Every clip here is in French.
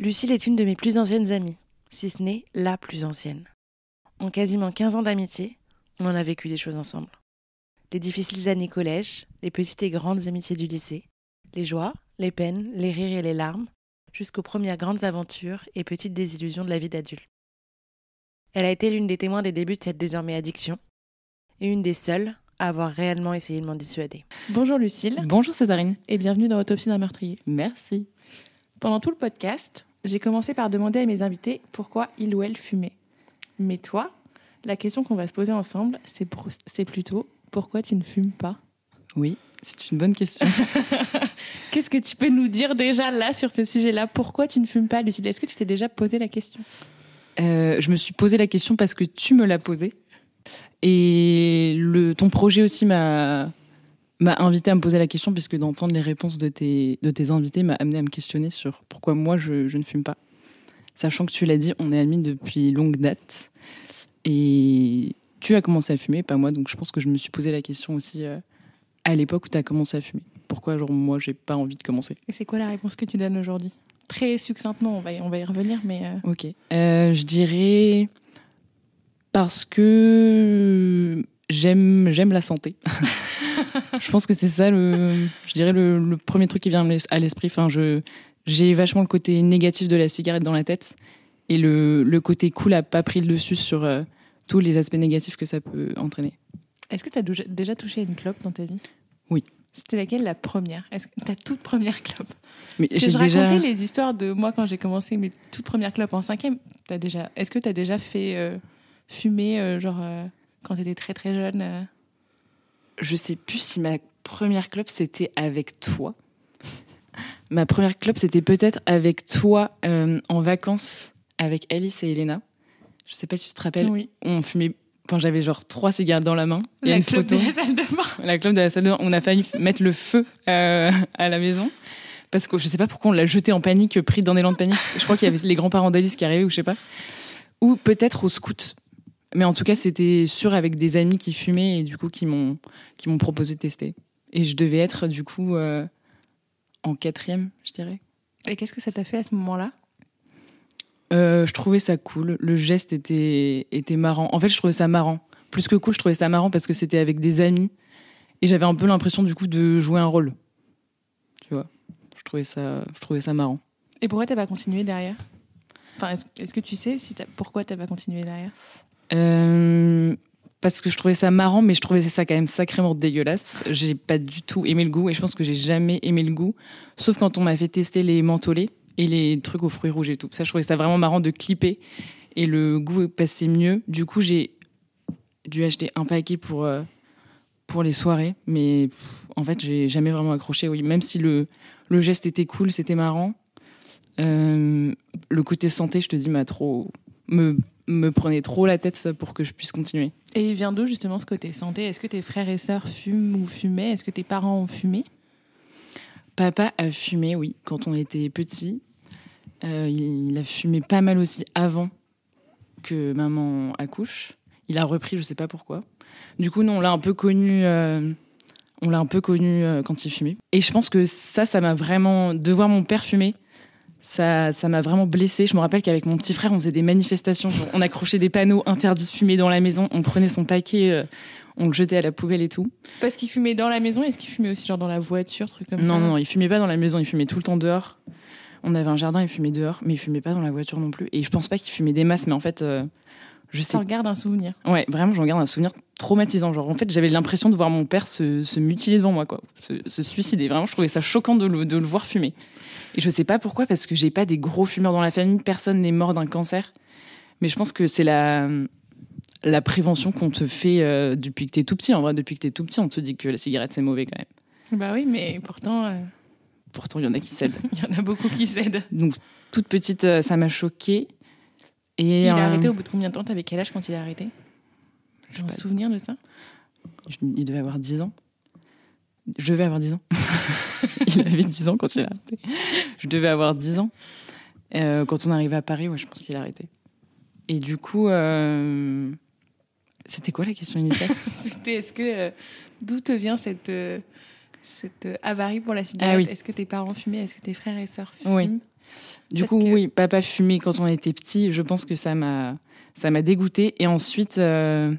Lucille est une de mes plus anciennes amies, si ce n'est la plus ancienne. En quasiment 15 ans d'amitié, on en a vécu des choses ensemble. Les difficiles années collège, les petites et grandes amitiés du lycée, les joies, les peines, les rires et les larmes, jusqu'aux premières grandes aventures et petites désillusions de la vie d'adulte. Elle a été l'une des témoins des débuts de cette désormais addiction, et une des seules à avoir réellement essayé de m'en dissuader. Bonjour Lucille. Bonjour Césarine. Et bienvenue dans Autopsie d'un meurtrier. Merci. Pendant tout le podcast, j'ai commencé par demander à mes invités pourquoi il ou elle fumait. Mais toi, la question qu'on va se poser ensemble, c'est plutôt pourquoi tu ne fumes pas? Oui, c'est une bonne question. Qu'est-ce que tu peux nous dire déjà là sur ce sujet-là? Pourquoi tu ne fumes pas, Lucille? Est-ce que tu t'es déjà posé la question? Euh, Je me suis posé la question parce que tu me l'as posée. Et le, ton projet aussi m'a m'a invité à me poser la question puisque d'entendre les réponses de tes, de tes invités m'a amené à me questionner sur pourquoi moi je, je ne fume pas. Sachant que tu l'as dit, on est amis depuis longue date et tu as commencé à fumer, pas moi, donc je pense que je me suis posé la question aussi euh, à l'époque où tu as commencé à fumer. Pourquoi genre moi j'ai pas envie de commencer? Et c'est quoi la réponse que tu donnes aujourd'hui? Très succinctement, on va, y, on va y revenir, mais... Euh, ok. Euh, je dirais parce que j'aime j'aime la santé. je pense que c'est ça le, je dirais le, premier truc qui vient à l'esprit. Enfin, je j'ai vachement le côté négatif de la cigarette dans la tête et le, le côté cool a pas pris le dessus sur euh, tous les aspects négatifs que ça peut entraîner. Est-ce que tu as déjà touché une clope dans ta vie? Oui. C'était laquelle la première? Est-ce que ta toute première clope? Mais j'ai je déjà... racontais les histoires de moi quand j'ai commencé mes toutes premières clopes en cinquième. As déjà... Est-ce que tu as déjà fait euh, fumer euh, genre quand tu étais très très jeune euh Je sais plus si ma première club c'était avec toi. ma première club c'était peut-être avec toi euh, en vacances avec Alice et Elena. Je sais pas si tu te rappelles. Oui. On fumait quand j'avais genre trois cigarettes dans la main. Il y a une photo. de la salle de bain. La club de la salle de bain. On a failli mettre le feu euh, à la maison. Parce que je sais pas pourquoi on l'a jeté en panique, pris dans des élan de panique. Je crois qu'il y avait les grands-parents d'Alice qui arrivaient ou je sais pas. Ou peut-être au scout. Mais en tout cas, c'était sûr avec des amis qui fumaient et du coup qui m'ont qui m'ont proposé de tester. Et je devais être du coup euh, en quatrième, je dirais. Et qu'est-ce que ça t'a fait à ce moment-là? Euh, Je trouvais ça cool. Le geste était était marrant. En fait, je trouvais ça marrant. Plus que cool, je trouvais ça marrant parce que c'était avec des amis et j'avais un peu l'impression du coup de jouer un rôle. Tu vois? Je trouvais ça je trouvais ça marrant. Et pourquoi t'as pas continué derrière? Enfin, est-ce que tu sais si as, pourquoi t'as pas continué derrière? Euh, parce que je trouvais ça marrant, mais je trouvais ça quand même sacrément dégueulasse. J'ai pas du tout aimé le goût et je pense que j'ai jamais aimé le goût, sauf quand on m'a fait tester les mentholés et les trucs aux fruits rouges et tout. Ça, je trouvais ça vraiment marrant de clipper et le goût passait mieux. Du coup, j'ai dû acheter un paquet pour euh, pour les soirées, mais en fait, j'ai jamais vraiment accroché. Oui, même si le le geste était cool, c'était marrant. Euh, le côté santé, je te dis, m'a trop me me prenait trop la tête pour que je puisse continuer. Et il vient d'où justement ce côté santé? Est-ce que tes frères et sœurs fument ou fumaient? Est-ce que tes parents ont fumé? Papa a fumé, oui, quand on était petit. Euh, il a fumé pas mal aussi avant que maman accouche. Il a repris, je sais pas pourquoi. Du coup, non, on l'a un peu connu. Euh, on l'a un peu connu euh, quand il fumait. Et je pense que ça, ça m'a vraiment de voir mon père fumer ça, ça m'a vraiment blessée. Je me rappelle qu'avec mon petit frère, on faisait des manifestations. On accrochait des panneaux interdits de fumer dans la maison. On prenait son paquet, euh, on le jetait à la poubelle et tout. Parce qu'il fumait dans la maison Est-ce qu'il fumait aussi genre dans la voiture, truc comme non, ça? Non, non, il fumait pas dans la maison. Il fumait tout le temps dehors. On avait un jardin, il fumait dehors, mais il fumait pas dans la voiture non plus. Et je pense pas qu'il fumait des masses, mais en fait, euh, je sais. Un souvenir. Ouais, vraiment, j'en garde un souvenir traumatisant. Genre, en fait, j'avais l'impression de voir mon père se, se mutiler devant moi, quoi, se, se suicider. Vraiment, je trouvais ça choquant de le, de le voir fumer. Et je sais pas pourquoi, parce que j'ai pas des gros fumeurs dans la famille. Personne n'est mort d'un cancer. Mais je pense que c'est la la prévention qu'on te fait euh, depuis que t'es tout petit. En vrai, depuis que t'es tout petit, on te dit que la cigarette c'est mauvais quand même. Bah oui, mais pourtant, euh, Pourtant, il y en a qui cèdent. il y en a beaucoup qui cèdent. Donc, toute petite, euh, ça m'a choquée. Et Il a arrêté au bout de combien de temps? T'avais quel âge quand il a arrêté? J'ai un souvenir de ça je- il devait avoir 10 ans. Je vais avoir 10 ans. il avait 10 ans quand il a arrêté. Je devais avoir 10 ans. Euh, quand on arrivait à Paris, ouais, je pense qu'il a arrêté. Et du coup, euh, c'était quoi la question initiale? C'était est-ce que euh, d'où te vient cette cette avarie pour la cigarette Ah oui. Est-ce que tes parents fumaient? Est-ce que tes frères et sœurs fument? Oui. Du Parce coup, que- oui, papa fumait quand on était petit. Je pense que ça m'a, ça m'a dégoûté. Et ensuite, euh,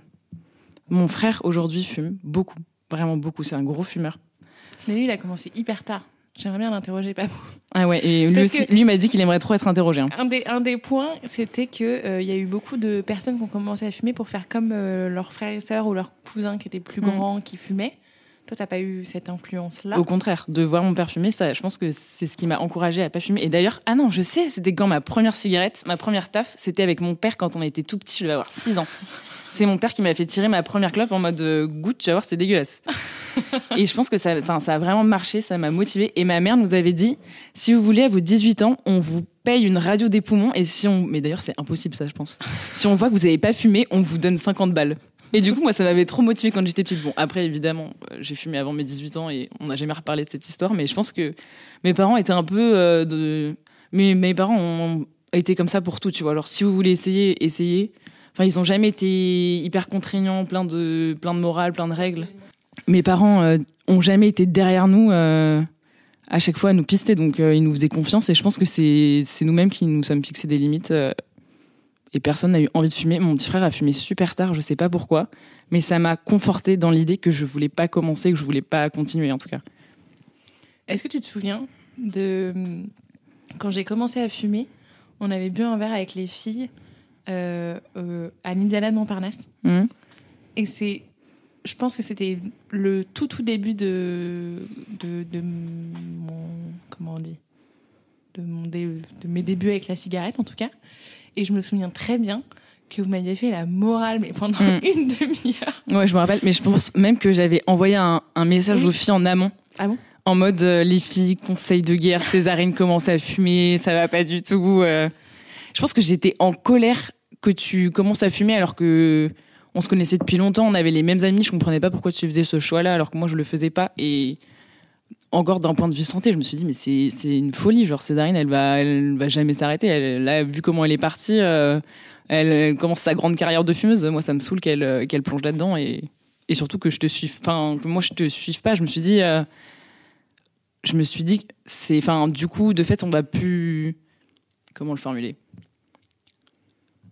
mon frère aujourd'hui fume beaucoup, vraiment beaucoup. C'est un gros fumeur. Mais lui, il a commencé hyper tard. J'aimerais bien l'interroger, pas Ah ouais. Et lui aussi, lui m'a dit qu'il aimerait trop être interrogé. hein. Un des, un des points, c'était qu'il il y a eu beaucoup de personnes qui ont commencé à fumer pour faire comme euh, leurs frères et sœurs ou leurs cousins qui étaient plus Mm. grands qui fumaient. Toi, t'as pas eu cette influence-là Au contraire, de voir mon père fumer, ça, je pense que c'est ce qui m'a encouragé à pas fumer. Et d'ailleurs, ah non, je sais, c'était quand ma première cigarette, ma première taf, c'était avec mon père quand on était tout petit. Je devais avoir 6 ans. C'est mon père qui m'a fait tirer ma première clope en mode euh, goûte, tu vas voir, c'est dégueulasse. et je pense que ça, ça a vraiment marché, ça m'a motivé. Et ma mère nous avait dit, si vous voulez, à vos 18 ans, on vous paye une radio des poumons. Et si on, mais d'ailleurs, c'est impossible, ça, je pense. Si on voit que vous n'avez pas fumé, on vous donne 50 balles. Et du coup, moi, ça m'avait trop motivé quand j'étais petite. Bon, après, évidemment, euh, j'ai fumé avant mes 18 ans et on n'a jamais reparlé de cette histoire. Mais je pense que mes parents étaient un peu euh, mes parents ont été comme ça pour tout, tu vois. Alors, si vous voulez essayer, essayez. Enfin, ils ont jamais été hyper contraignants, plein de, plein de morale, plein de règles. Mes parents euh, jamais été derrière nous euh, à chaque fois à nous pister, donc euh, ils nous faisaient confiance. Et je pense que c'est nous-mêmes qui nous sommes fixés des limites. Et personne n'a eu envie de fumer. Mon petit frère a fumé super tard, je sais pas pourquoi, mais ça m'a conforté dans l'idée que je voulais pas commencer, que je voulais pas continuer en tout cas. Est-ce que tu te souviens de quand j'ai commencé à fumer On avait bu un verre avec les filles euh, euh, à l'Indiana de Montparnasse. Mhm. Et c'est, je pense que c'était le tout tout début de de, de mon comment on dit de mon dé- de mes débuts avec la cigarette en tout cas. Et je me souviens très bien que vous m'aviez fait la morale mais pendant Mhm. une demi-heure. Ouais, je me rappelle, mais je pense même que j'avais envoyé un, un message Oui. aux filles en amont. Ah bon? En mode euh, les filles, conseil de guerre, Césarine commence à fumer, ça va pas du tout. euh. Je pense que j'étais en colère que tu commences à fumer alors que on se connaissait depuis longtemps, on avait les mêmes amis, je comprenais pas pourquoi tu faisais ce choix-là alors que moi je le faisais pas et encore d'un point de vue santé, je me suis dit mais c'est c'est une folie, genre Césarine elle va elle va jamais s'arrêter, elle là vu comment elle est partie euh, elle, elle commence sa grande carrière de fumeuse, moi ça me saoule qu'elle euh, qu'elle plonge là-dedans et et surtout que je te suive enfin moi je te suive pas, je me suis dit euh, je me suis dit, c'est, enfin, du coup, de fait, on va plus, comment le formuler?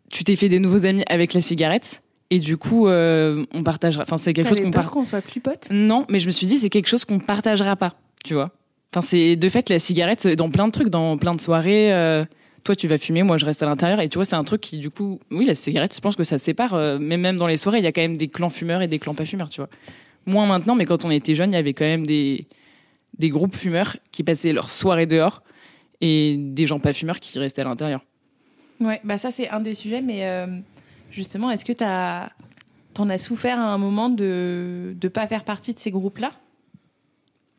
Tu t'es fait des nouveaux amis avec la cigarette, et du coup, euh, on partagera. Enfin, c'est quelque chose qu'on part. qu'on soit plus potes? Non, mais je me suis dit, c'est quelque chose qu'on partagera pas, tu vois. Enfin, c'est de fait la cigarette dans plein de trucs, dans plein de soirées. euh, toi, tu vas fumer, moi, je reste à l'intérieur, et tu vois, c'est un truc qui, du coup, oui, la cigarette, je pense que ça sépare. euh, mais même dans les soirées, il y a quand même des clans fumeurs et des clans pas fumeurs, tu vois. Moins maintenant, mais quand on était jeune, il y avait quand même des des groupes fumeurs qui passaient leur soirée dehors et des gens pas fumeurs qui restaient à l'intérieur. Ouais, bah ça c'est un des sujets, mais euh, justement, est-ce que t'as t'en as souffert à un moment de de pas faire partie de ces groupes-là?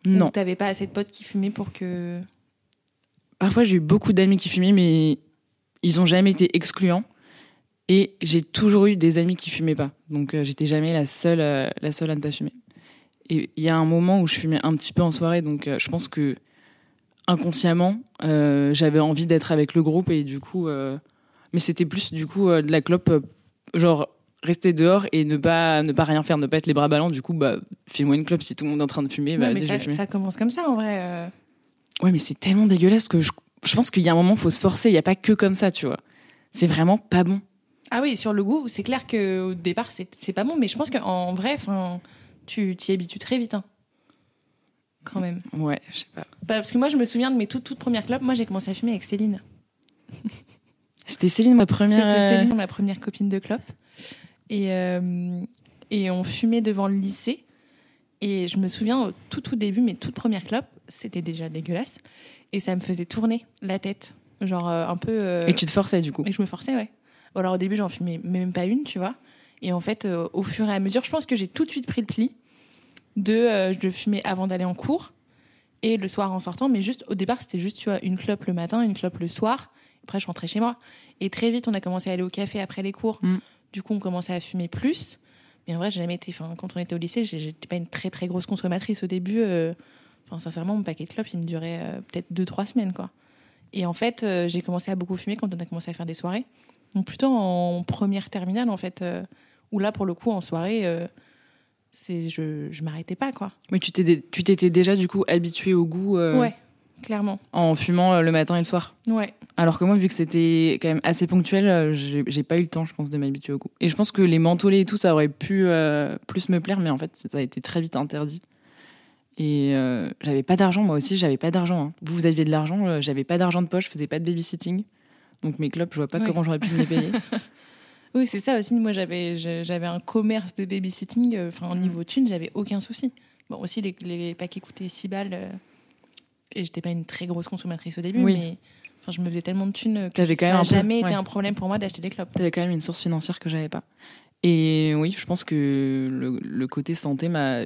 Non. T'avais pas assez de potes qui fumaient pour que Parfois, j'ai eu beaucoup d'amis qui fumaient, mais ils ont jamais été excluants. Et j'ai toujours eu des amis qui fumaient pas. Donc, euh, j'étais jamais la seule, euh, la seule à ne pas fumer. Et il y a un moment où je fumais un petit peu en soirée, donc euh, je pense que inconsciemment, euh, j'avais envie d'être avec le groupe et du coup, mais c'était plus du coup de la clope, genre rester dehors et ne pas ne pas rien faire, ne pas être les bras ballants. Du coup, bah, fais-moi une clope si tout le monde est en train de fumer, bah, mais ça, commence comme ça en vrai. euh. Ouais, mais c'est tellement dégueulasse que je, je pense qu'il y a un moment, faut se forcer. Il n'y a pas que comme ça, tu vois. C'est vraiment pas bon. Ah oui, sur le goût, c'est clair que au départ c'est c'est pas bon, mais je pense qu'en vrai, enfin, tu t'y habitues très vite. hein. quand même. Ouais, je sais pas. Bah, parce que moi, je me souviens de mes toutes, toutes premières clopes. Moi, j'ai commencé à fumer avec Céline. C'était Céline, ma première. C'était euh, Céline, ma première copine de clope. Et, euh, et on fumait devant le lycée. Et je me souviens au tout, tout début, mes toutes premières clopes, c'était déjà dégueulasse. Et ça me faisait tourner la tête. Genre euh, un peu. euh, Et tu te forçais du coup. Et je me forçais, ouais. Ou alors au début, j'en fumais même pas une, tu vois. Et en fait, euh, au fur et à mesure, je pense que j'ai tout de suite pris le pli de je fumais avant d'aller en cours et le soir en sortant. Mais juste au départ, c'était juste, tu vois, une clope le matin, une clope le soir. Après, je rentrais chez moi. Et très vite, on a commencé à aller au café après les cours. Mm. Du coup, on commençait à fumer plus. Mais en vrai, j'ai jamais été. Enfin, quand on était au lycée, j'étais pas une très très grosse consommatrice au début. euh, Enfin, sincèrement, mon paquet de clopes, il me durait euh, peut-être 2-3 semaines, quoi. Et en fait, euh, j'ai commencé à beaucoup fumer quand on a commencé à faire des soirées. Donc plutôt en première terminale, en fait, euh, où là, pour le coup, en soirée, c'est je, je m'arrêtais pas, quoi. Mais tu t'étais déjà du coup habitué au goût Ouais, clairement. en fumant euh, le matin et le soir. Ouais. Alors que moi, vu que c'était quand même assez ponctuel, euh, j'ai pas eu le temps, je pense, de m'habituer au goût. Et je pense que les mentholés et tout, ça aurait pu euh, plus me plaire, mais en fait, ça a été très vite interdit. Et euh, j'avais pas d'argent, moi aussi, j'avais pas d'argent. hein. Vous, vous aviez de l'argent, j'avais pas d'argent de poche, je faisais pas de babysitting. Donc mes clubs, je vois pas comment j'aurais pu me les payer. Oui, c'est ça aussi. Moi, j'avais un commerce de babysitting. Enfin, au Mm. niveau thune, j'avais aucun souci. Bon, aussi, les, les paquets coûtaient 6 balles. Et j'étais pas une très grosse consommatrice au début, Oui. mais enfin, je me faisais tellement de thunes que ça n'a peu, jamais été ouais. un problème pour moi d'acheter des clopes. T'avais quand même une source financière que j'avais pas. Et oui, je pense que le, le côté santé m'a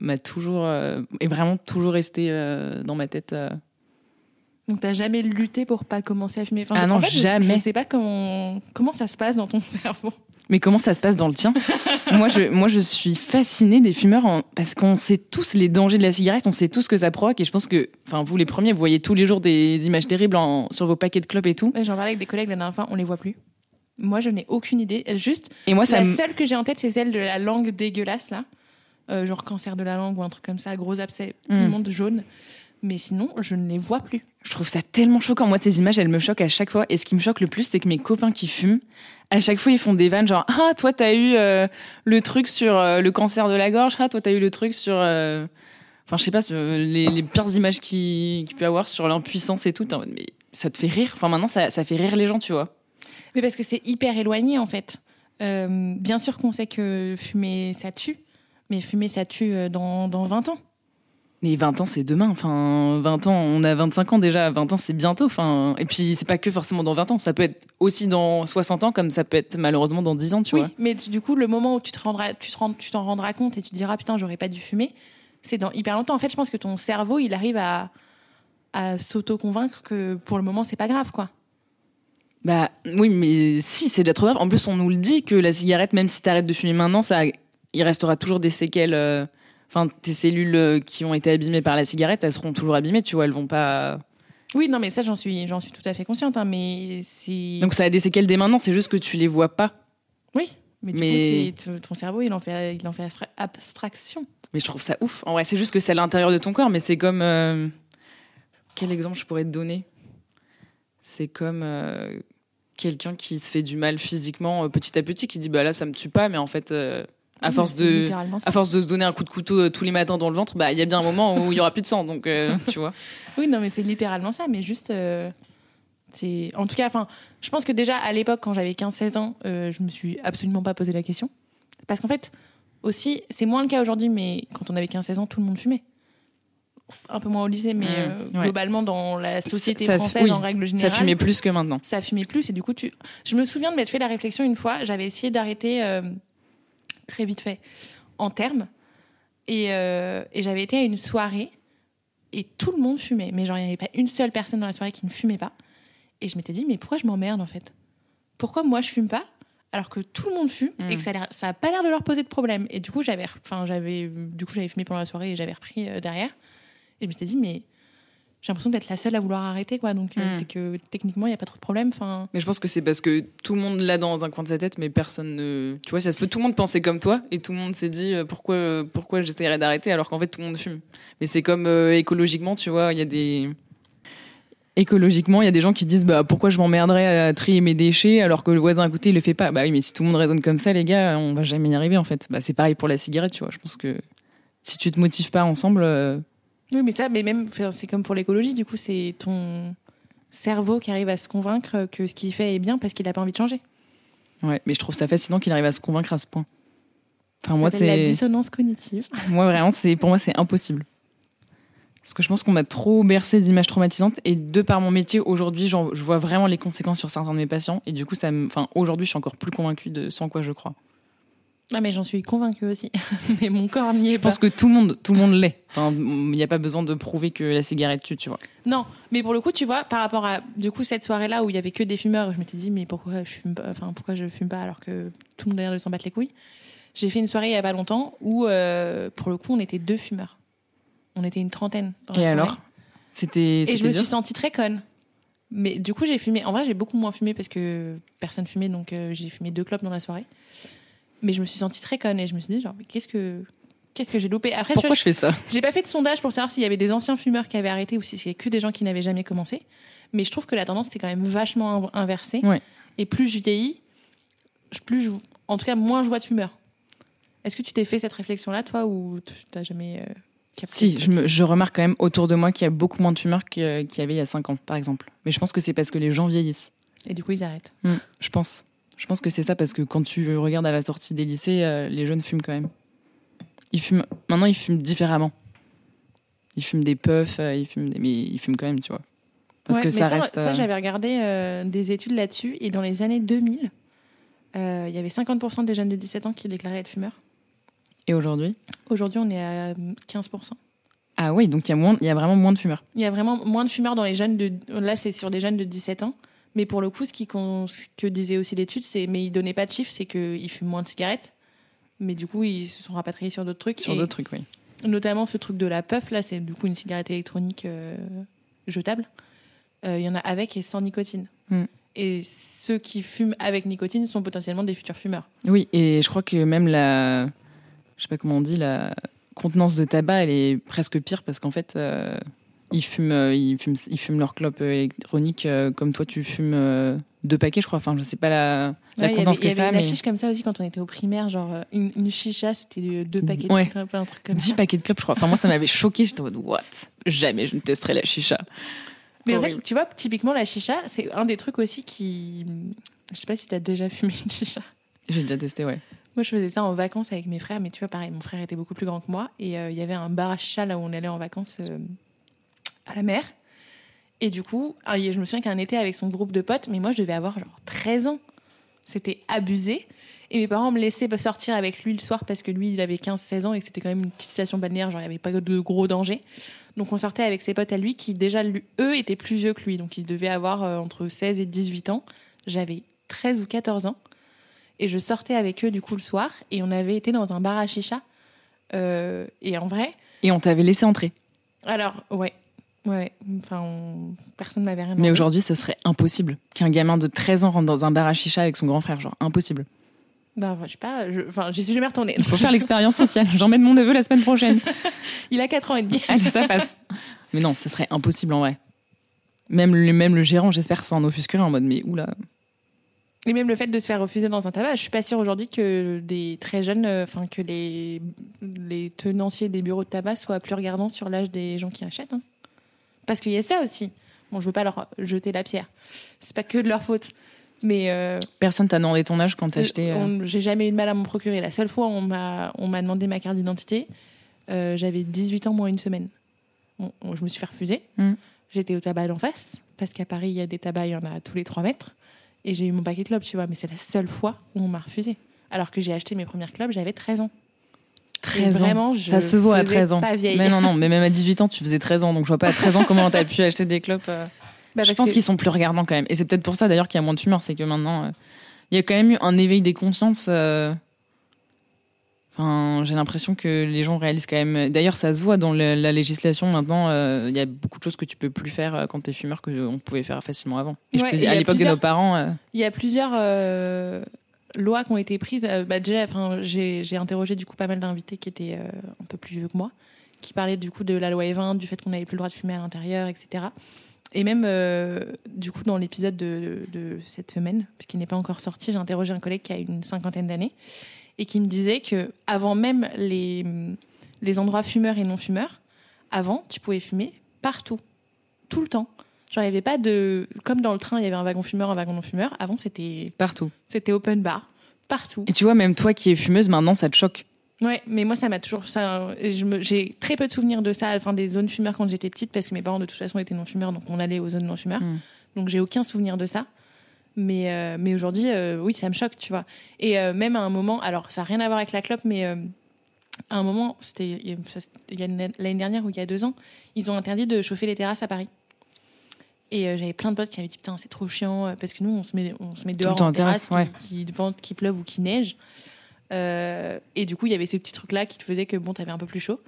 m'a toujours euh, est vraiment toujours resté euh, dans ma tête. euh. Donc, t'as jamais lutté pour pas commencer à fumer? Enfin, Ah non, en fait, je- jamais. Je sais pas comment, comment ça se passe dans ton cerveau. Mais comment ça se passe dans le tien Moi, je moi je suis fascinée des fumeurs en- parce qu'on sait tous les dangers de la cigarette, on sait tous ce que ça provoque et je pense que enfin vous les premiers, vous voyez tous les jours des images terribles en- sur vos paquets de clopes et tout. J'en parlais avec des collègues la dernière fois, on les voit plus. Moi, je n'ai aucune idée. Juste, Et moi ça la seule que j'ai en tête, c'est celle de la langue dégueulasse, là. Euh, genre cancer de la langue ou un truc comme ça, gros abcès Mm. immonde jaune. Mais sinon, je ne les vois plus. Je trouve ça tellement choquant. Moi, ces images, elles me choquent à chaque fois. Et ce qui me choque le plus, c'est que mes copains qui fument, à chaque fois, ils font des vannes genre Ah, toi, t'as eu euh, le truc sur euh, le cancer de la gorge. Ah, toi, t'as eu le truc sur. euh, Enfin, je sais pas, les, les pires images qu'il qu'il peut y avoir sur l'impuissance et tout. Mais ça te fait rire. Enfin, maintenant, ça, ça fait rire les gens, tu vois. Mais parce que c'est hyper éloigné, en fait. Bien sûr qu'on sait que fumer, ça tue. Mais fumer, ça tue dans, dans 20 ans. Mais 20 ans, c'est demain. Enfin, 20 ans, on a 25 ans déjà. 20 ans, c'est bientôt. Enfin, et puis, c'est pas que forcément dans 20 ans. Ça peut être aussi dans 60 ans, comme ça peut être malheureusement dans 10 ans, tu oui, vois. mais tu- du coup, le moment où tu te rendras, tu te rends- tu t'en rendras compte et tu te diras putain, j'aurais pas dû fumer, c'est dans hyper longtemps. En fait, je pense que ton cerveau, il arrive à, à s'auto-convaincre que pour le moment, c'est pas grave, quoi. Bah oui, mais si, c'est déjà trop grave. En plus, on nous le dit que la cigarette, même si t'arrêtes de fumer maintenant, ça, il restera toujours des séquelles. euh, Enfin, tes cellules euh, qui ont été abîmées par la cigarette, elles seront toujours abîmées, tu vois. Elles vont pas. Oui, non, mais ça, j'en suis, j'en suis tout à fait consciente, hein, mais c'est. Donc ça a des séquelles dès maintenant. C'est juste que tu les vois pas. oui, mais du mais- coup, tu- ton cerveau, il en fait, il en fait abstra- abstraction. Mais je trouve ça ouf. En vrai, c'est juste que c'est à l'intérieur de ton corps, mais c'est comme. euh, Quel exemple je pourrais te donner? C'est comme euh, quelqu'un qui se fait du mal physiquement euh, petit à petit, qui dit bah là ça me tue pas, mais en fait, à force de. ça. À force de se donner un coup de couteau euh, tous les matins dans le ventre, bah il y a bien un moment où il y aura plus de sang, donc euh, tu vois. Oui, non, mais c'est littéralement ça, mais juste. euh, c'est... En tout cas, enfin, je pense que déjà à l'époque, quand j'avais 15-16 ans, euh, je me suis absolument pas posé la question. Parce qu'en fait, aussi, c'est moins le cas aujourd'hui, mais quand on avait 15-16 ans, tout le monde fumait. Un peu moins au lycée, mais ouais. globalement, dans la société Ça- ça- française, oui, en règle Ça générale. fumait plus que maintenant. ça fumait plus et du coup tu je me souviens de m'être fait la réflexion une fois j'avais essayé d'arrêter très vite fait en termes et, euh, et j'avais été à une soirée et tout le monde fumait. Mais genre il n'y avait pas une seule personne dans la soirée qui ne fumait pas. Et je m'étais dit mais pourquoi je m'emmerde en fait? Pourquoi moi je fume pas alors que tout le monde fume Mm. et que ça l'air- ça a pas l'air de leur poser de problème. Et du coup j'avais enfin j'avais du coup j'avais fumé pendant la soirée et j'avais repris euh, derrière. Et je m'étais dit mais j'ai l'impression d'être la seule à vouloir arrêter quoi donc euh, Mm. c'est que techniquement il y a pas trop de problème enfin Mais je pense que c'est parce que tout le monde l'a dans un coin de sa tête, mais personne ne. Tu vois, ça se peut tout le monde penser comme toi, et tout le monde s'est dit euh, pourquoi, euh, pourquoi j'essaierais d'arrêter alors qu'en fait tout le monde fume. Mais c'est comme euh, écologiquement, tu vois, il y a des. Écologiquement, il y a des gens qui disent bah pourquoi je m'emmerderais à trier mes déchets alors que le voisin à côté il le fait pas. Bah oui, mais si tout le monde raisonne comme ça, les gars, on va jamais y arriver en fait. Bah c'est pareil pour la cigarette, tu vois. Je pense que si tu te motives pas ensemble, euh, Oui, mais ça, mais même, c'est comme pour l'écologie, du coup, c'est ton cerveau qui arrive à se convaincre que ce qu'il fait est bien parce qu'il n'a pas envie de changer. Ouais, mais je trouve ça fascinant qu'il arrive à se convaincre à ce point. Enfin, Ça moi, s'appelle la c'est. dissonance cognitive. Moi, vraiment, c'est pour moi, c'est impossible. Parce que je pense qu'on m'a trop bercé d'images traumatisantes et de par mon métier aujourd'hui, je vois vraiment les conséquences sur certains de mes patients et du coup, ça me, enfin, aujourd'hui, je suis encore plus convaincue de ce en quoi je crois. Ah, mais j'en suis convaincue aussi. mais mon corps n'y est Je pas. pense que tout le monde, tout le monde l'est. Enfin, il n'y a pas besoin de prouver que la cigarette tue, tu vois. Non, mais pour le coup, tu vois, par rapport à du coup cette soirée-là où il y avait que des fumeurs, je m'étais dit mais pourquoi je fume pas Enfin pourquoi je fume pas alors que tout le monde a l'air de s'en battre les couilles? J'ai fait une soirée il y a pas longtemps où euh, pour le coup on était deux fumeurs. On était une trentaine. Dans la Et soirée. alors? C'était. Et je me suis sentie très conne. Mais du coup j'ai fumé. En vrai j'ai beaucoup moins fumé parce que personne fumait donc euh, j'ai fumé deux clopes dans la soirée. Mais je me suis sentie très conne et je me suis dit genre mais qu'est-ce que qu'est-ce que j'ai loupé? Après Pourquoi je fais ça? j'ai pas fait de sondage pour savoir s'il y avait des anciens fumeurs qui avaient arrêté ou si c'était que des gens qui n'avaient jamais commencé. Mais je trouve que la tendance c'est quand même vachement in- inversée. Ouais. Et plus je vieillis, plus je, en tout cas moins je vois de fumeurs. Est-ce que tu t'es fait cette réflexion-là, toi, ou tu t'as jamais euh, capté? Si, je, me- je remarque quand même autour de moi qu'il y a beaucoup moins de fumeurs qu'il y avait il y a 5 ans, par exemple. Mais je pense que c'est parce que les gens vieillissent. Et du coup, ils arrêtent. Hmm, je pense. Je pense que c'est ça parce que quand tu regardes à la sortie des lycées, euh, les jeunes fument quand même. Ils fument. Maintenant, ils fument différemment. Ils fument des puffs, euh, ils fument des... mais ils fument quand même, tu vois. Parce Ouais, que mais ça, reste. Ça, euh, j'avais regardé des études là-dessus, et dans les années 2000, euh, il y avait 50% des jeunes de 17 ans qui déclaraient être fumeurs. Et aujourd'hui? Aujourd'hui, on est à 15%. Ah oui, donc il y a moins, il y a vraiment moins de fumeurs. Il y a vraiment moins de fumeurs dans les jeunes de. Là, c'est sur des jeunes de 17 ans. Mais pour le coup, ce, qui, con- ce que disait aussi l'étude, c'est. Mais ils donnaient pas de chiffres, c'est qu'ils fument moins de cigarettes. Mais du coup, ils se sont rapatriés sur d'autres trucs. Sur d'autres trucs, oui. Notamment ce truc de la puff, là, c'est du coup une cigarette électronique euh, jetable. Euh, Il y en a avec et sans nicotine. Mm. Et ceux qui fument avec nicotine sont potentiellement des futurs fumeurs. Oui, et je crois que même la, je sais pas comment on dit, la contenance de tabac, elle est presque pire parce qu'en fait, euh, ils fument, euh, ils fument, ils fument leur clope euh, électronique euh, comme toi, tu fumes euh, deux paquets, je crois. Enfin, je sais pas la, la Ouais, il y avait, contenance il y que avait ça, une mais affiche comme ça aussi quand on était au primaire, genre une, une chicha, c'était de- deux paquets Ouais. de clopes, un truc comme 10 ça. paquets de clopes, je crois. Enfin, moi, ça m'avait choqué. J'étais en mode, what? Jamais je ne testerai la chicha. Mais en fait, tu vois, typiquement, la chicha, c'est un des trucs aussi qui. Je sais pas si t'as déjà fumé une chicha. J'ai déjà testé, ouais. Moi, je faisais ça en vacances avec mes frères, mais tu vois, pareil, mon frère était beaucoup plus grand que moi. Et euh, il y avait un bar à chicha là où on allait en vacances à la mer. Et du coup, ah, je me souviens qu'un été avec son groupe de potes, mais moi, je devais avoir genre 13 ans. C'était abusé. Et mes parents me laissaient sortir avec lui le soir parce que lui, il avait 15-16 ans et que c'était quand même une petite station balnéaire, genre il n'y avait pas de gros danger. Donc on sortait avec ses potes à lui qui, déjà, eux, étaient plus vieux que lui. Donc ils devaient avoir euh, entre 16 et 18 ans. J'avais 13 ou 14 ans. Et je sortais avec eux, du coup, le soir. Et on avait été dans un bar à chicha. Euh, et en vrai, Et on t'avait laissé entrer. alors, ouais. Ouais, enfin, on- personne ne m'avait rien Mais aujourd'hui, ce serait impossible qu'un gamin de 13 ans rentre dans un bar à chicha avec son grand frère. Genre, impossible. Bah, je sais pas, je- enfin, j'y suis jamais retournée. Il faut faire l'expérience sociale. J'emmène mon neveu la semaine prochaine. Il a 4 ans et demi. Allez, ça passe. Mais non, ce serait impossible en vrai. Même le, même le gérant, j'espère, s'en offusquerait en mode mais oula. Et même le fait de se faire refuser dans un tabac, je suis pas sûre aujourd'hui que des très jeunes, euh, enfin que les, les tenanciers des bureaux de tabac soient plus regardants sur l'âge des gens qui achètent. hein. Parce qu'il y a ça aussi. Bon, je veux pas leur jeter la pierre. C'est pas que de leur faute. Mais euh, Personne t'a demandé ton âge quand t'as acheté. euh, j'ai jamais eu de mal à m'en procurer. La seule fois où on m'a on m'a demandé ma carte d'identité, euh, j'avais 18 ans moins une semaine. Bon, on- je me suis fait refuser. Mm. J'étais au tabac d'en face, parce qu'à Paris, il y a des tabacs, il y en a tous les 3 mètres. Et j'ai eu mon paquet de clopes, tu vois. Mais c'est la seule fois où on m'a refusé. Alors que j'ai acheté mes premières clopes, j'avais 13 ans. 13 ans. Vraiment, je Ça se vaut à faisais 13 ans. Pas vieille. Mais non, non, mais même à 18 ans, tu faisais 13 ans, donc je vois pas à 13 ans comment t'as pu acheter des clopes. euh. Bah, je pense qu'ils sont plus regardants quand même. Et c'est peut-être pour ça d'ailleurs qu'il y a moins de fumeurs, c'est que maintenant, euh, il y a quand même eu un éveil des consciences. euh, Enfin, j'ai l'impression que les gens réalisent quand même. D'ailleurs, ça se voit dans la, la législation maintenant. Il y a beaucoup de choses que tu peux plus faire quand t'es fumeur que on pouvait faire facilement avant. Et Ouais, je à l'époque de nos parents, Il y a plusieurs lois qui ont été prises. Euh, bah, enfin, j'ai interrogé du coup pas mal d'invités qui étaient euh, un peu plus vieux que moi, qui parlaient du coup de la loi E20, du fait qu'on n'avait plus le droit de fumer à l'intérieur, etc. Et même euh, du coup dans l'épisode de, cette semaine, puisqu'il n'est pas encore sorti, j'ai interrogé un collègue qui a une cinquantaine d'années et qui me disait que avant même les endroits fumeurs et non fumeurs, avant, tu pouvais fumer partout, tout le temps. Genre, il n'y avait pas de. Comme dans le train, il y avait un wagon fumeur, un wagon non-fumeur. Avant, c'était Partout. c'était open bar, partout. Et tu vois, même toi qui es fumeuse, maintenant, ça te choque. Ouais, mais moi, ça m'a toujours. ça, J'ai très peu de souvenirs de ça, enfin, des zones fumeurs quand j'étais petite, parce que mes parents, de toute façon, étaient non-fumeurs, donc on allait aux zones non-fumeurs. Mm. Donc, j'ai aucun souvenir de ça. Mais, euh, mais aujourd'hui, euh, oui, ça me choque, tu vois. Et euh, même à un moment, alors, ça n'a rien à voir avec la clope, mais. à un moment, c'était l'année dernière ou il y a deux ans, ils ont interdit de chauffer les terrasses à Paris. Et euh, j'avais plein de potes qui avaient dit putain c'est trop chiant euh, parce que nous on se met on se met dehors temps en terrasse, terrasse, qui, qui vente, qui pleuve ou qui neige. Euh, et du coup il y avait ce petit truc là qui te faisait que bon t'avais un peu plus chaud.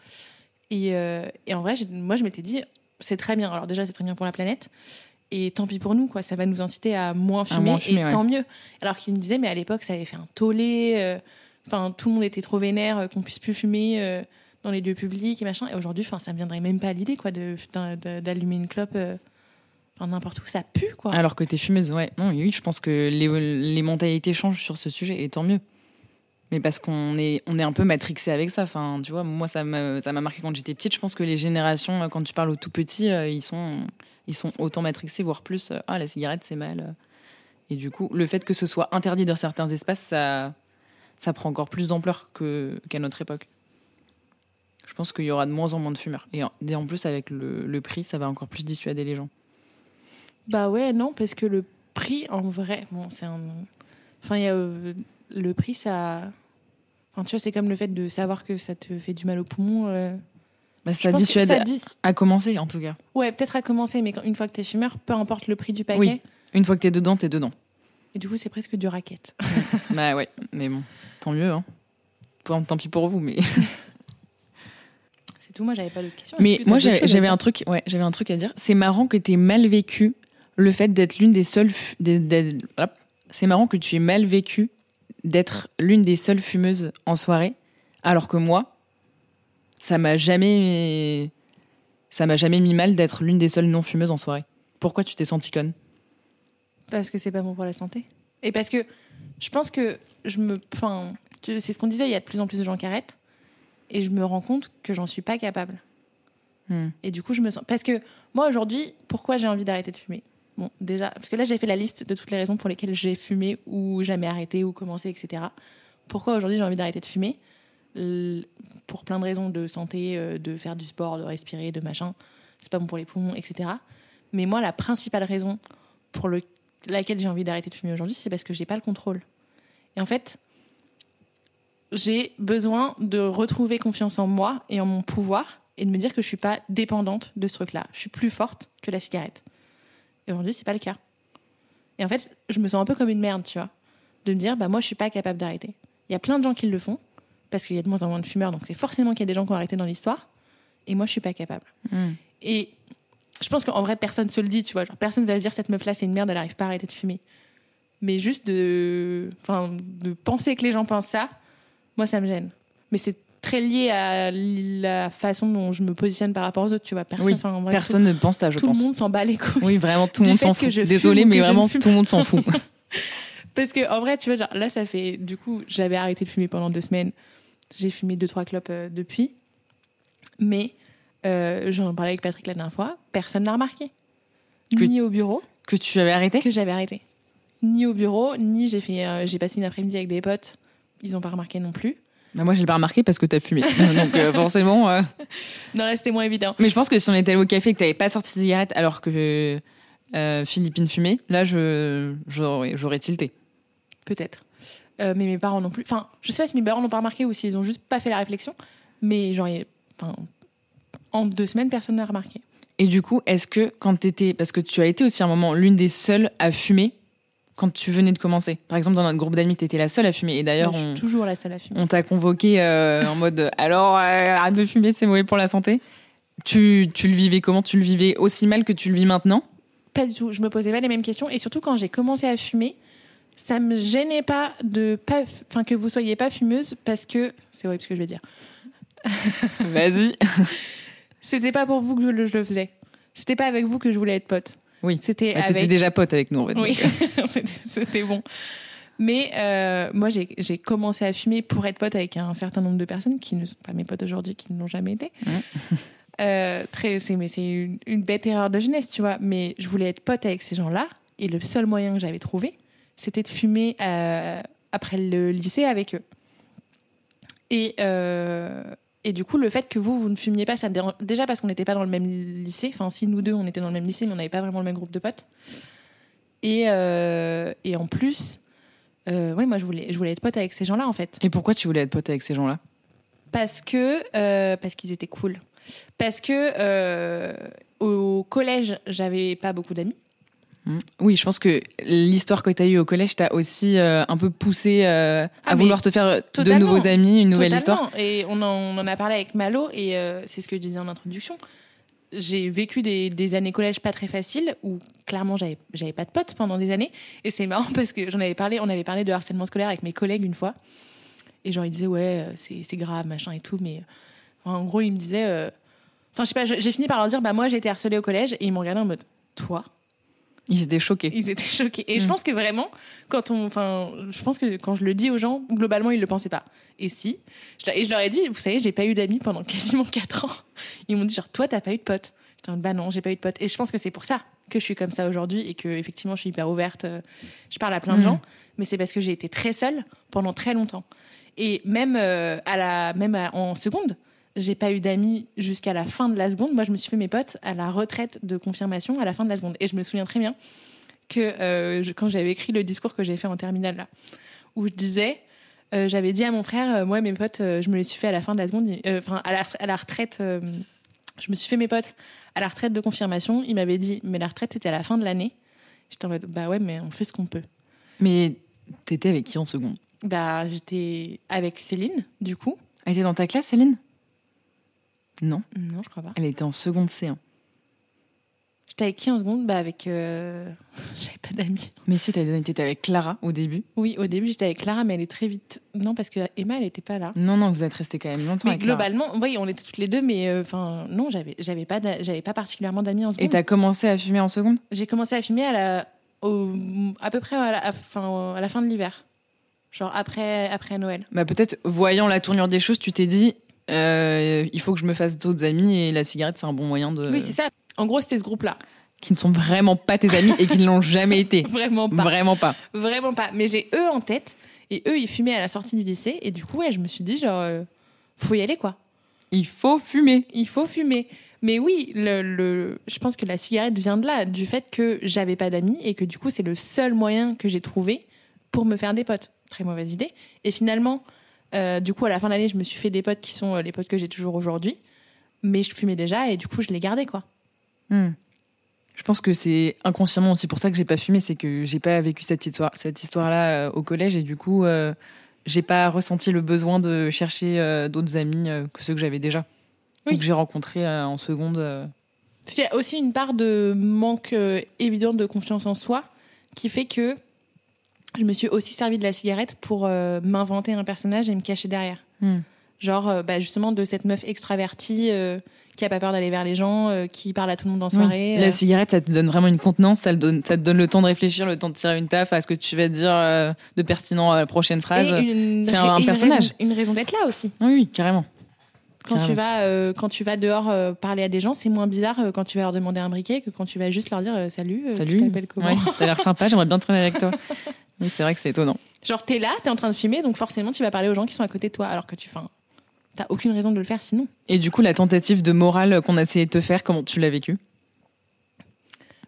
Et, euh, et en vrai moi je m'étais dit c'est très bien. Alors déjà c'est très bien pour la planète. Et tant pis pour nous, quoi. Ça va nous inciter à moins fumer, moins fumer, et ouais. tant mieux. Alors qu'il me disait, mais à l'époque, ça avait fait un tollé. Enfin, tout le monde était trop vénère qu'on puisse plus fumer dans les lieux publics et machin. Et aujourd'hui, enfin, ça me viendrait même pas à l'idée, quoi, d'allumer une clope. N'importe où, ça pue, quoi. Alors que t'es fumeuse, ouais. Non, oui, je pense que les, mentalités changent sur ce sujet, et tant mieux. Mais parce qu'on est, un peu matrixé avec ça. Enfin, tu vois, moi, ça m'a marqué quand j'étais petite. Je pense que les générations, euh, quand tu parles aux tout petits, euh, ils sont, autant matrixés, voire plus. euh, Ah, la cigarette, c'est mal. Et du coup, le fait que ce soit interdit dans certains espaces, ça, prend encore plus d'ampleur qu'à notre époque. Je pense qu'il y aura de moins en moins de fumeurs. Et en, plus, avec le prix, ça va encore plus dissuader les gens. Bah ouais, non, parce que le prix, en vrai, bon, c'est un. Enfin, y a. euh, le prix, ça. Enfin, tu vois, c'est comme le fait de savoir que ça te fait du mal au poumon. euh, Bah, ça dissuade ça dis- à commencer, en tout cas. Ouais, peut-être à commencer, mais quand- une fois que t'es fumeur, peu importe le prix du paquet. Oui. Une fois que t'es dedans, t'es dedans. Et du coup, c'est presque du racket. bah ouais, mais bon, tant mieux. Hein. Tant pis pour vous, mais. C'est tout, moi, j'avais pas d'autres questions. Mais moi, j'avais un truc, ouais, j'avais un truc à dire. C'est marrant que t'aies mal vécu le fait d'être l'une des seules. C'est marrant que tu aies mal vécu d'être l'une des seules fumeuses en soirée, alors que moi, ça m'a jamais, ça m'a jamais mis mal d'être l'une des seules non fumeuses en soirée. Pourquoi tu t'es sentie conne? Parce que c'est pas bon pour la santé. Et parce que je pense que je me. Enfin, c'est ce qu'on disait, il y a de plus en plus de gens qui arrêtent. Et je me rends compte que j'en suis pas capable. Hmm. Et du coup, je me sens. Parce que moi, aujourd'hui, pourquoi j'ai envie d'arrêter de fumer? Bon, déjà, parce que là, j'ai fait la liste de toutes les raisons pour lesquelles j'ai fumé ou jamais arrêté ou commencé, etc. Pourquoi aujourd'hui j'ai envie d'arrêter de fumer? Pour plein de raisons de santé, euh, de faire du sport, de respirer, de machin. C'est pas bon pour les poumons, etc. Mais moi, la principale raison pour le- laquelle j'ai envie d'arrêter de fumer aujourd'hui, c'est parce que j'ai pas le contrôle. Et en fait, j'ai besoin de retrouver confiance en moi et en mon pouvoir et de me dire que je suis pas dépendante de ce truc-là. Je suis plus forte que la cigarette. Et aujourd'hui, c'est pas le cas. Et en fait, je me sens un peu comme une merde, tu vois, de me dire bah moi je suis pas capable d'arrêter. Il y a plein de gens qui le font parce qu'il y a de moins en moins de fumeurs, donc c'est forcément qu'il y a des gens qui ont arrêté dans l'histoire. Et moi, je suis pas capable. Hmm. Et je pense qu'en vrai, personne se le dit, tu vois. Genre, personne va se dire cette meuf-là, c'est une merde, elle arrive pas à arrêter de fumer. Mais juste de, enfin, de penser que les gens pensent ça, moi, ça me gêne. Mais c'est très lié à la façon dont je me positionne par rapport aux autres, tu vois. Personne, Oui, enfin, en vrai, Personne ne pense ça, je tout, tout pense. le monde s'en bat les couilles. Oui, vraiment, tout le monde s'en fout. je fume Désolé, ou mais vraiment, tout le monde s'en fout. Parce que en vrai, tu vois, genre, là, ça fait. Du coup, j'avais arrêté de fumer pendant deux semaines. J'ai fumé deux, trois clopes euh, depuis. Mais euh, j'en parlais avec Patrick la dernière fois. Personne n'a remarqué. Que- Ni au bureau que tu avais arrêté? Que j'avais arrêté. Ni au bureau, ni j'ai fait. euh, j'ai passé une après-midi avec des potes. Ils n'ont pas remarqué non plus. Bah, Moi, je l'ai pas remarqué parce que t'as fumé. Donc, euh, forcément. euh, Non, là, c'était moins évident. Mais je pense que si on était allé au café et que t'avais pas sorti de cigarette alors que euh, Philippine fumait, là, je, j'aurais, j'aurais tilté. Peut-être. Mais mes parents non plus. Enfin, je sais pas si mes parents n'ont pas remarqué ou s'ils ont juste pas fait la réflexion. Mais genre, enfin, en deux semaines, personne n'a remarqué. Et du coup, est-ce que quand t'étais. Parce que tu as été aussi un moment l'une des seules à fumer quand tu venais de commencer. Par exemple, dans notre groupe d'amis, t'étais la seule à fumer. Et d'ailleurs, on, toujours la seule à fumer. on t'a convoqué euh, en mode alors, euh, arrête de fumer, c'est mauvais pour la santé. Tu, tu le vivais comment? Tu le vivais aussi mal que tu le vis maintenant? Pas du tout. Je me posais pas les mêmes questions. Et surtout, quand j'ai commencé à fumer, ça me gênait pas de pas, enfin que vous soyez pas fumeuse parce que c'est horrible ce que je vais dire. Vas-y. C'était pas pour vous que je le, je le faisais. C'était pas avec vous que je voulais être pote. Oui. C'était Bah, avec. déjà pote avec nous, en fait. Oui, euh, C'était- bon. Mais euh, moi, j'ai j'ai commencé à fumer pour être pote avec un certain nombre de personnes qui ne sont pas mes potes aujourd'hui, qui ne l'ont jamais été. Ouais. Euh, très, c'est, mais c'est une, une bête erreur de jeunesse, tu vois. Mais je voulais être pote avec ces gens-là. Et le seul moyen que j'avais trouvé, c'était de fumer euh, après le lycée avec eux. Et, euh, et du coup, le fait que vous, vous ne fumiez pas, ça me dérange. Déjà parce qu'on n'était pas dans le même lycée. Enfin, si nous deux, on était dans le même lycée, mais on n'avait pas vraiment le même groupe de potes. Et, euh, et en plus, euh, ouais, moi, je voulais, je voulais être pote avec ces gens-là, en fait. Et pourquoi tu voulais être pote avec ces gens-là? Parce que euh, parce qu'ils étaient cool. Parce que euh, au collège, j'avais pas beaucoup d'amis. Hmm. Oui, je pense que l'histoire que tu as eue au collège t'a aussi euh, un peu poussé euh, Ah, à vouloir te faire de nouveaux amis, une nouvelle Totalement. histoire. Et on en, on en a parlé avec Malo, et euh, c'est ce que je disais en introduction. J'ai vécu des, des années collège pas très faciles où clairement j'avais j'avais pas de potes pendant des années et c'est marrant parce que j'en avais parlé on avait parlé de harcèlement scolaire avec mes collègues une fois et genre ils disaient ouais c'est c'est grave machin et tout mais enfin, en gros ils me disaient enfin je sais pas j'ai fini par leur dire bah moi j'ai été harcelée au collège et ils m'ont regardé en mode toi? Ils étaient choqués. ils étaient choqués. Et je Mm. pense que vraiment, quand on, enfin, je pense que quand je le dis aux gens, globalement, ils le pensaient pas. Et si, je, et je leur ai dit, vous savez, j'ai pas eu d'amis pendant quasiment 4 ans. Ils m'ont dit genre, toi, t'as pas eu de potes. J'étais bah non, j'ai pas eu de potes. Et je pense que c'est pour ça que je suis comme ça aujourd'hui et que effectivement, je suis hyper ouverte. euh, Je parle à plein de Mm. gens, mais c'est parce que j'ai été très seule pendant très longtemps. Et même euh, à la, même à- en seconde. J'ai pas eu d'amis jusqu'à la fin de la seconde. Moi, je me suis fait mes potes à la retraite de confirmation à la fin de la seconde. Et je me souviens très bien que euh, je- quand j'avais écrit le discours que j'ai fait en terminale là, où je disais, euh, j'avais dit à mon frère, euh, moi mes potes, je me les suis fait à la fin de la seconde, enfin à, la, à la retraite, je me suis fait mes potes à la retraite de confirmation. Il m'avait dit, mais la retraite c'était à la fin de l'année. J'étais en mode, bah ouais, mais on fait ce qu'on peut. Mais t'étais avec qui en seconde? Bah j'étais avec Céline, du coup. Elle était dans ta classe, Céline? Non, Non, je crois pas. elle était en seconde C1. J'étais avec qui en seconde Bah avec, euh, j'avais pas d'amis. Mais si, t'avais- t'étais avec Clara au début. Oui, au début j'étais avec Clara, mais elle est très vite. Non, parce que Emma elle était pas là. Non, non, vous êtes restés quand même longtemps Mais avec Clara. globalement, oui, on était toutes les deux, mais euh, enfin non, j'avais j'avais pas d'a- j'avais pas particulièrement d'amis en Et seconde. t'as commencé à fumer en seconde? J'ai commencé à fumer à la au, à peu près à la, à, fin, à la fin de l'hiver, genre après après Noël. Bah peut-être, voyant la tournure des choses, tu t'es dit, euh, il faut que je me fasse d'autres amis et la cigarette, c'est un bon moyen de... Oui, c'est ça. En gros, c'était ce groupe-là. Qui ne sont vraiment pas tes amis et qui ne l'ont jamais été. Vraiment pas. Vraiment pas. Vraiment pas. Mais j'ai eux en tête et eux ils fumaient à la sortie du lycée et du coup ouais, je me suis dit genre euh, faut y aller quoi. Il faut fumer. Il faut fumer. Mais oui, le, le- je pense que la cigarette vient de là, du fait que j'avais pas d'amis et que du coup c'est le seul moyen que j'ai trouvé pour me faire des potes. Très mauvaise idée. Et finalement, euh, du coup à la fin de l'année, je me suis fait des potes qui sont euh, les potes que j'ai toujours aujourd'hui. Mais je fumais déjà et du coup je les gardais quoi. Hmm. Je pense que c'est inconsciemment aussi pour ça que j'ai pas fumé, c'est que j'ai pas vécu cette histoire, cette histoire-là euh, au collège et du coup, euh, j'ai pas ressenti le besoin de chercher d'autres amis que ceux que j'avais déjà. Oui. Ou que j'ai rencontrés en seconde. Il y a aussi une part de manque évident de confiance en soi qui fait que je me suis aussi servi de la cigarette pour euh, m'inventer un personnage et me cacher derrière. Hmm. Genre, euh, bah, justement, de cette meuf extravertie euh, qui a pas peur d'aller vers les gens, qui parle à tout le monde en Oui. soirée. La cigarette, ça te donne vraiment une contenance, ça te donne, ça te donne le temps de réfléchir, le temps de tirer une taf à ce que tu vas dire de pertinent à la prochaine phrase. C'est un personnage. Une raison, d'être là aussi. Oui, oui, carrément. Quand tu, vas, quand tu vas dehors parler à des gens, c'est moins bizarre quand tu vas leur demander un briquet que quand tu vas juste leur dire Salut, Salut. tu t'appelles comment Ouais, T'as l'air sympa, j'aimerais bien traîner avec toi. C'est vrai que c'est étonnant. Genre, t'es là, t'es en train de filmer, donc forcément, tu vas parler aux gens qui sont à côté de toi, alors que tu. Enfin, t'as aucune raison de le faire sinon. Et du coup, la tentative de morale qu'on a essayé de te faire, comment tu l'as vécu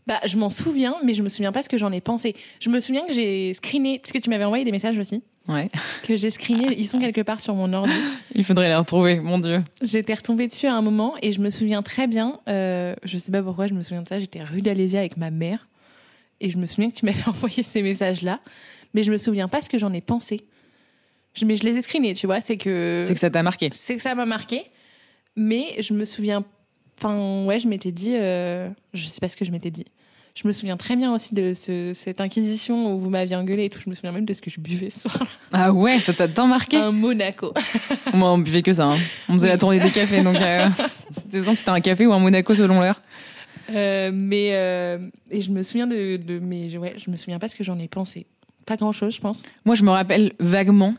Bah, je m'en souviens, mais je me souviens pas ce que j'en ai pensé. Je me souviens que j'ai screené, puisque tu m'avais envoyé des messages aussi, Ouais. que j'ai screené, ils sont quelque part sur mon ordi. Il faudrait les retrouver, mon Dieu. J'étais retombée dessus à un moment et je me souviens très bien, euh, je sais pas pourquoi je me souviens de ça, j'étais rue d'Alésia avec ma mère et je me souviens que tu m'avais envoyé ces messages-là, mais je me souviens pas ce que j'en ai pensé. Je, mais je les ai screenés, tu vois, c'est que C'est que ça t'a marqué. c'est que ça m'a marqué, mais je me souviens, enfin ouais, je m'étais dit, euh, je sais pas ce que je m'étais dit. Je me souviens très bien aussi de ce- cette inquisition où vous m'aviez engueulé et tout. Je me souviens même de ce que je buvais ce soir-là. Ah ouais, ça t'a tant marqué Un Monaco. Moi, on buvait que ça. hein. On faisait la tournée des cafés, donc euh, c'était un café ou un Monaco selon l'heure. Euh, mais euh, et je me souviens de, de mais ouais, je me souviens pas ce que j'en ai pensé. Pas grand chose, je pense. Moi, je me rappelle vaguement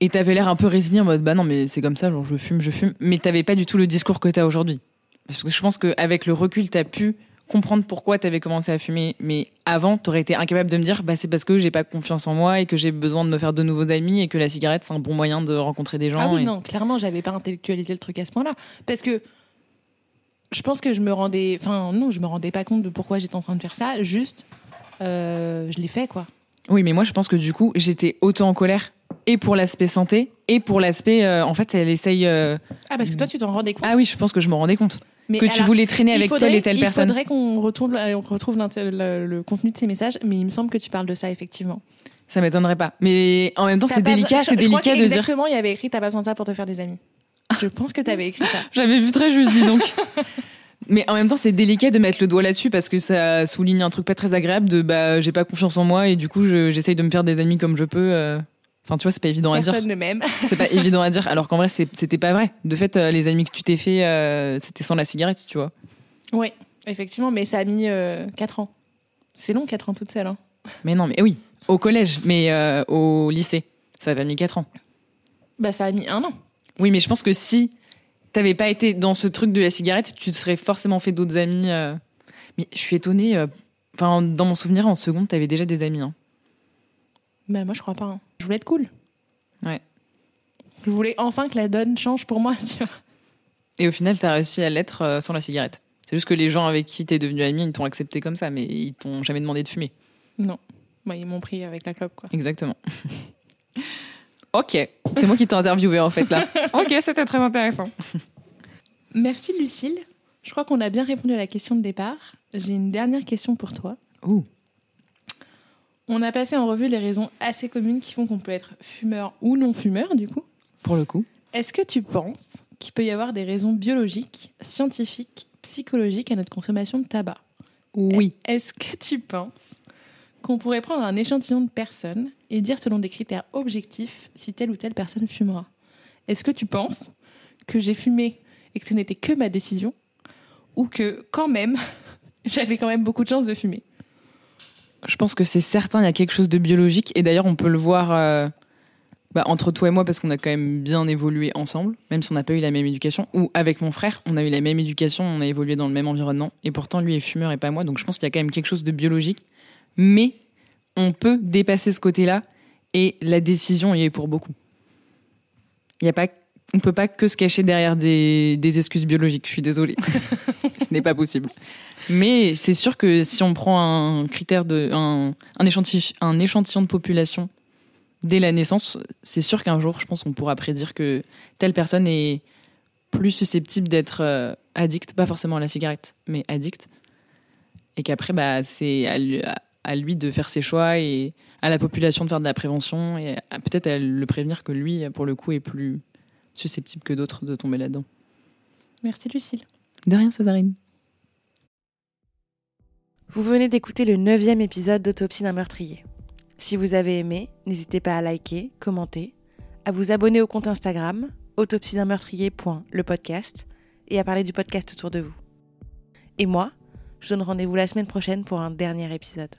Et t'avais l'air un peu résigné en mode bah non, mais c'est comme ça, genre je fume, je fume. Mais t'avais pas du tout le discours que t'as aujourd'hui. Parce que je pense qu'avec le recul, t'as pu comprendre pourquoi t'avais commencé à fumer. Mais avant, t'aurais été incapable de me dire bah c'est parce que j'ai pas confiance en moi et que j'ai besoin de me faire de nouveaux amis et que la cigarette c'est un bon moyen de rencontrer des gens. Ah oui, et- non, clairement, j'avais pas intellectualisé le truc à ce point-là. Parce que je pense que je me rendais. Enfin, non, je me rendais pas compte de pourquoi j'étais en train de faire ça. Juste, euh, je l'ai fait, quoi. Oui, mais moi je pense que du coup, j'étais autant en colère et pour l'aspect santé et pour l'aspect euh, en fait, elle essaye. euh, Ah, parce que toi, tu t'en rendais compte. Ah oui, je pense que je me rendais compte Mais que tu voulais traîner avec faudrait- telle et telle personne. Il faudrait qu'on retourne, on retrouve le, le contenu de ces messages, mais il me semble que tu parles de ça, effectivement. Ça m'étonnerait pas. Mais en même temps, c'est délicat, c'est délicat de dire. Exactement, il y avait écrit T'as pas besoin de ça pour te faire des amis. Je pense que t'avais écrit ça. J'avais vu très juste, dis donc. Mais en même temps, c'est délicat de mettre le doigt là-dessus parce que ça souligne un truc pas très agréable de bah j'ai pas confiance en moi et du coup je- j'essaye de me faire des amis comme je peux. euh. Enfin, tu vois, c'est pas évident à dire. Personne ne m'aime. C'est pas évident à dire. Alors qu'en vrai, c'était pas vrai. De fait, euh, les amis que tu t'es fait, euh, c'était sans la cigarette, tu vois. Oui, effectivement, mais ça a mis 4 ans. C'est long, 4 ans toute seule. Hein. Mais non, mais oui, au collège, mais au lycée, ça avait mis 4 ans. Bah, ça a mis un an. Oui, mais je pense que si t'avais pas été dans ce truc de la cigarette, tu te serais forcément fait d'autres amis. euh. Mais je suis étonnée. euh, Enfin, dans mon souvenir, en seconde, t'avais déjà des amis. hein. Bah, moi, je crois pas. hein. Je voulais être cool. Ouais. Je voulais enfin que la donne change pour moi, tu vois. Et au final, t'as réussi à l'être euh, sans la cigarette. C'est juste que les gens avec qui t'es devenu ami, ils t'ont accepté comme ça, mais ils t'ont jamais demandé de fumer. Non. Bah, ils m'ont pris avec la clope, quoi. Exactement. ok, c'est moi qui t'ai interviewé en fait là. ok, c'était très intéressant. Merci, Lucille. Je crois qu'on a bien répondu à la question de départ. J'ai une dernière question pour toi. Ouh. On a passé en revue les raisons assez communes qui font qu'on peut être fumeur ou non fumeur, du coup. Pour le coup. Est-ce que tu penses qu'il peut y avoir des raisons biologiques, scientifiques, psychologiques à notre consommation de tabac? Oui. Est-ce que tu penses qu'on pourrait prendre un échantillon de personnes et dire selon des critères objectifs si telle ou telle personne fumera Est-ce que tu penses que j'ai fumé et que ce n'était que ma décision ou que quand même j'avais quand même beaucoup de chance de fumer? Je pense que c'est certain, il y a quelque chose de biologique. Et d'ailleurs, on peut le voir euh, bah, entre toi et moi parce qu'on a quand même bien évolué ensemble, même si on n'a pas eu la même éducation. Ou avec mon frère, on a eu la même éducation, on a évolué dans le même environnement. Et pourtant, lui est fumeur et pas moi. Donc je pense qu'il y a quand même quelque chose de biologique. Mais on peut dépasser ce côté-là et la décision y est pour beaucoup. Il y a pas, on peut pas que se cacher derrière des, des excuses biologiques. Je suis désolée. ce n'est pas possible. Mais c'est sûr que si on prend un critère de un, un, échantillon, un échantillon de population dès la naissance, c'est sûr qu'un jour, je pense qu'on pourra prédire que telle personne est plus susceptible d'être euh, addict, pas forcément à la cigarette, mais addict, et qu'après, bah, c'est à, à- lui de faire ses choix et à la population de faire de la prévention et peut-être à le prévenir que lui, pour le coup, est plus susceptible que d'autres de tomber là-dedans. Merci Lucille. De rien, Césarine. Vous venez d'écouter le neuvième épisode d'Autopsie d'un meurtrier. Si vous avez aimé, n'hésitez pas à liker, commenter, à vous abonner au compte Instagram autopsie d'un meurtrier.le podcast et à parler du podcast autour de vous. Et moi, je donne rendez-vous la semaine prochaine pour un dernier épisode.